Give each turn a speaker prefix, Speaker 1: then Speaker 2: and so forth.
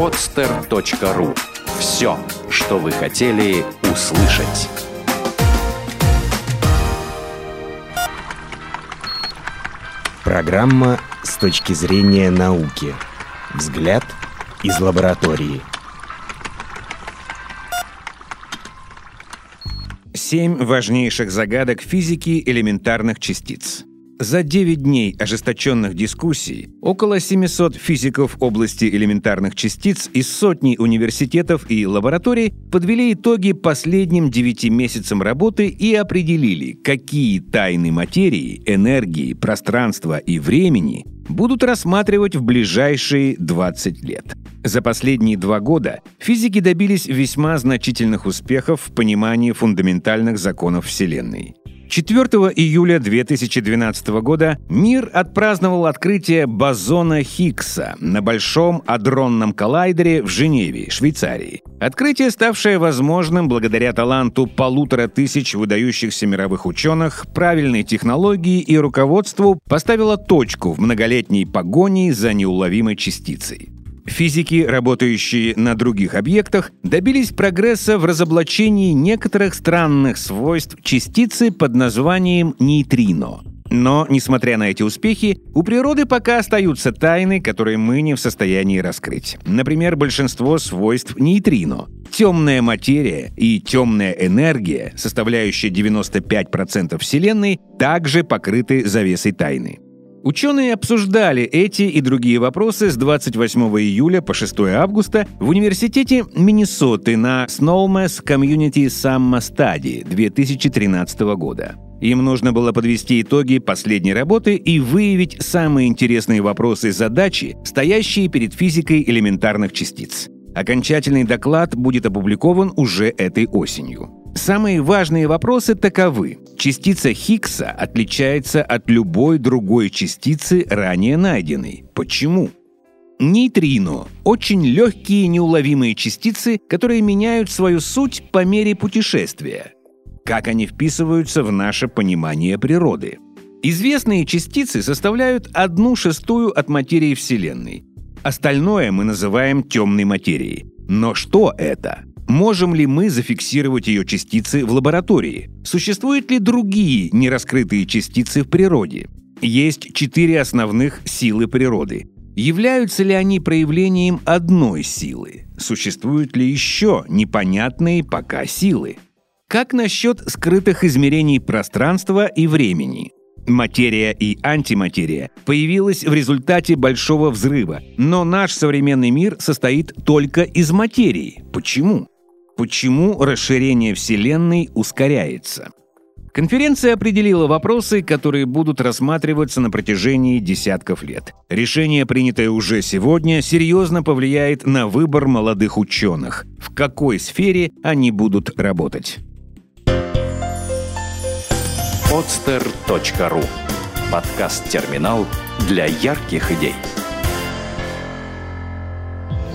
Speaker 1: podster.ru. Все, что вы хотели услышать.
Speaker 2: Программа с точки зрения науки. Взгляд из лаборатории.
Speaker 3: Семь важнейших загадок физики элементарных частиц. За 9 дней ожесточенных дискуссий около 700 физиков области элементарных частиц из сотни университетов и лабораторий подвели итоги последним 9 месяцам работы и определили, какие тайны материи, энергии, пространства и времени будут рассматривать в ближайшие 20 лет. За последние два года физики добились весьма значительных успехов в понимании фундаментальных законов Вселенной. 4 июля 2012 года мир отпраздновал открытие бозона Хиггса на Большом адронном коллайдере в Женеве, Швейцарии. Открытие, ставшее возможным благодаря таланту полутора тысяч выдающихся мировых ученых, правильной технологии и руководству, поставило точку в многолетней погоне за неуловимой частицей. Физики, работающие на других объектах, добились прогресса в разоблачении некоторых странных свойств частицы под названием нейтрино. Но, несмотря на эти успехи, у природы пока остаются тайны, которые мы не в состоянии раскрыть. Например, большинство свойств нейтрино. Темная материя и темная энергия, составляющие 95% Вселенной, также покрыты завесой тайны. Ученые обсуждали эти и другие вопросы с 28 июля по 6 августа в Университете Миннесоты на Snowmass Community Summer Study 2013 года. Им нужно было подвести итоги последней работы и выявить самые интересные вопросы и задачи, стоящие перед физикой элементарных частиц. Окончательный доклад будет опубликован уже этой осенью. Самые важные вопросы таковы. Частица Хиггса отличается от любой другой частицы, ранее найденной. Почему? Нейтрино – очень легкие неуловимые частицы, которые меняют свою суть по мере путешествия. Как они вписываются в наше понимание природы? Известные частицы составляют одну шестую от материи Вселенной. Остальное мы называем темной материей. Но что это? Можем ли мы зафиксировать ее частицы в лаборатории? Существуют ли другие нераскрытые частицы в природе? Есть четыре основных силы природы. Являются ли они проявлением одной силы? Существуют ли еще непонятные пока силы? Как насчет скрытых измерений пространства и времени? Материя и антиматерия появилась в результате Большого взрыва, но наш современный мир состоит только из материи. Почему? Почему расширение Вселенной ускоряется? Конференция определила вопросы, которые будут рассматриваться на протяжении десятков лет. Решение, принятое уже сегодня, серьезно повлияет на выбор молодых ученых, в какой сфере они будут работать.
Speaker 1: podster.ru Подкаст-терминал для ярких идей.